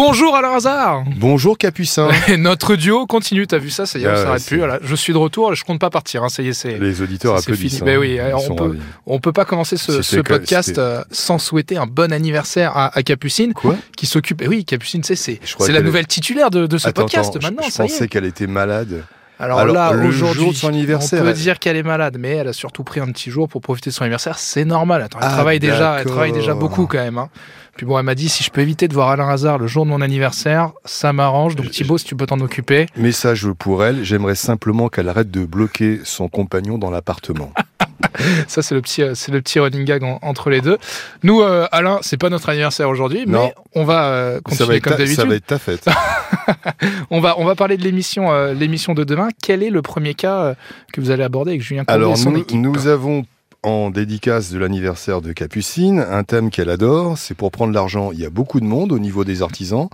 Bonjour Alain Hazard Bonjour Capucin Notre duo continue, t'as vu ça, ça y est, on Ah, s'arrête plus. Voilà. Je suis de retour, je compte pas partir, hein, ça y est, c'est. Les auditeurs applaudissent. fini. hein. Ben oui, sont on peut-. On peut pas commencer ce, podcast euh, sans souhaiter un bon anniversaire à, à Capucine, Quoi? qui s'occupe. Eh oui, Capucine, c'est Je c'est la nouvelle titulaire de, de ce Attends, podcast attends, je- maintenant, je, ça y pensais qu'elle était malade. Alors, Alors, là, aujourd'hui, on peut elle- dire qu'elle est malade, mais elle a surtout pris un petit jour pour profiter de son anniversaire. C'est normal. Attends, elle Ah, travaille déjà, elle travaille déjà beaucoup quand même. hein. Puis bon, elle m'a dit si je peux éviter de voir Alain Hazard le jour de mon anniversaire, ça m'arrange. Donc Je- Thibaut, si tu peux t'en occuper. Message pour elle, j'aimerais simplement qu'elle arrête de bloquer son compagnon dans l'appartement. Ça, c'est le petit, euh, c'est le petit running gag en- entre les deux. Nous, euh, Alain, c'est pas notre anniversaire aujourd'hui, mais on va euh, continuer comme ta, ça d'habitude. va être ta fête. On va, on va parler de l'émission, euh, l'émission de demain. Quel est le premier cas euh, que vous allez aborder avec Julien Alors et son nous, équipe? nous avons en dédicace de l'anniversaire de Capucine un thème qu'elle adore, c'est pour prendre l'argent. Il y a beaucoup de monde au niveau des artisans.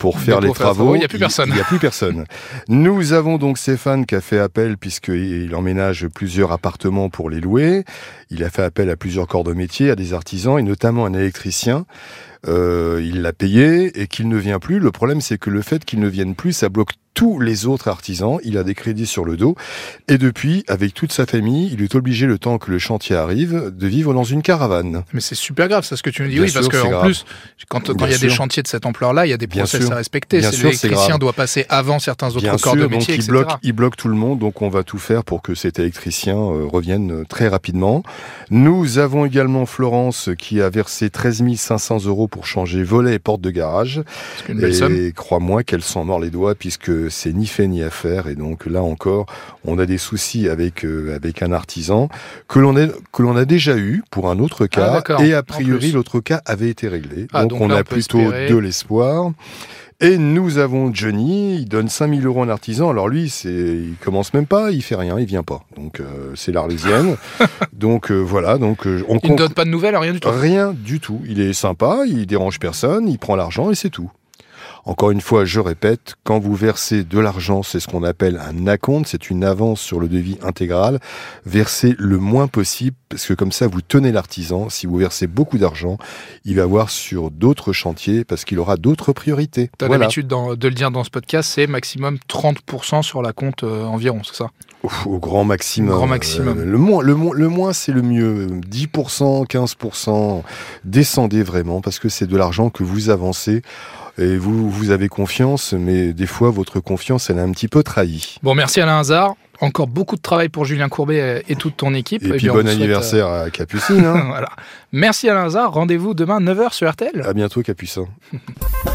Pour faire pour les faire travaux, il y a plus personne. Il n'y a plus personne. Nous avons donc Stéphane qui a fait appel puisqu'il emménage plusieurs appartements pour les louer. Il a fait appel à plusieurs corps de métier, à des artisans et notamment un électricien. Euh, il l'a payé et qu'il ne vient plus. Le problème, c'est que le fait qu'il ne vienne plus, ça bloque tous les autres artisans. Il a des crédits sur le dos. Et depuis, avec toute sa famille, il est obligé, le temps que le chantier arrive, de vivre dans une caravane. Mais c'est super grave, ça, ce que tu nous dis. Bien oui, parce sûr, que c'est en grave. plus, quand il y a des chantiers de cette ampleur-là, il y a des Bien process sûr. à respecter. C'est c'est l'électricien doit passer avant certains autres Bien corps de donc métier, il bloque, il bloque tout le monde, donc on va tout faire pour que cet électricien euh, revienne euh, très rapidement. Nous avons également Florence qui a versé 13 500 euros pour changer volet et porte de garage. C'est une belle. Et crois-moi qu'elle s'en mord les doigts puisque c'est ni fait ni à faire. Et donc là encore, on a des soucis avec euh, avec un artisan que l'on a que l'on a déjà eu pour un autre Ah, cas. et a priori, l'autre cas avait été réglé. Ah, donc, donc on là, a on plutôt espérer. de l'espoir. Et nous avons Johnny, il donne 5000 euros à un artisan. Alors lui, c'est, il commence même pas, il fait rien, il vient pas. Donc euh, c'est l'Arlésienne. donc euh, voilà, donc euh, on Il ne donne pas de nouvelles, rien du tout. rien du tout. Il est sympa, il dérange personne, il prend l'argent et c'est tout. Encore une fois, je répète, quand vous versez de l'argent, c'est ce qu'on appelle un acompte, c'est une avance sur le devis intégral. Versez le moins possible, parce que comme ça, vous tenez l'artisan. Si vous versez beaucoup d'argent, il va voir sur d'autres chantiers, parce qu'il aura d'autres priorités. Tu as Voilà. l'habitude de le dire dans ce podcast, c'est maximum 30% sur la compte euh, environ, c'est ça? Au grand maximum. Grand maximum. Euh, le moins, le moins, le moins c'est le mieux. 10%, 15%. Descendez vraiment parce que c'est de l'argent que vous avancez et vous, vous avez confiance, mais des fois votre confiance elle est un petit peu trahie. Bon, merci Alain Hazard. Encore beaucoup de travail pour Julien Courbet et toute ton équipe. Et, puis bien, on bon souhaite, anniversaire à Capucine. euh, hein. voilà. Merci Alain Hazard. Rendez-vous demain 9h sur RTL. à bientôt Capucin.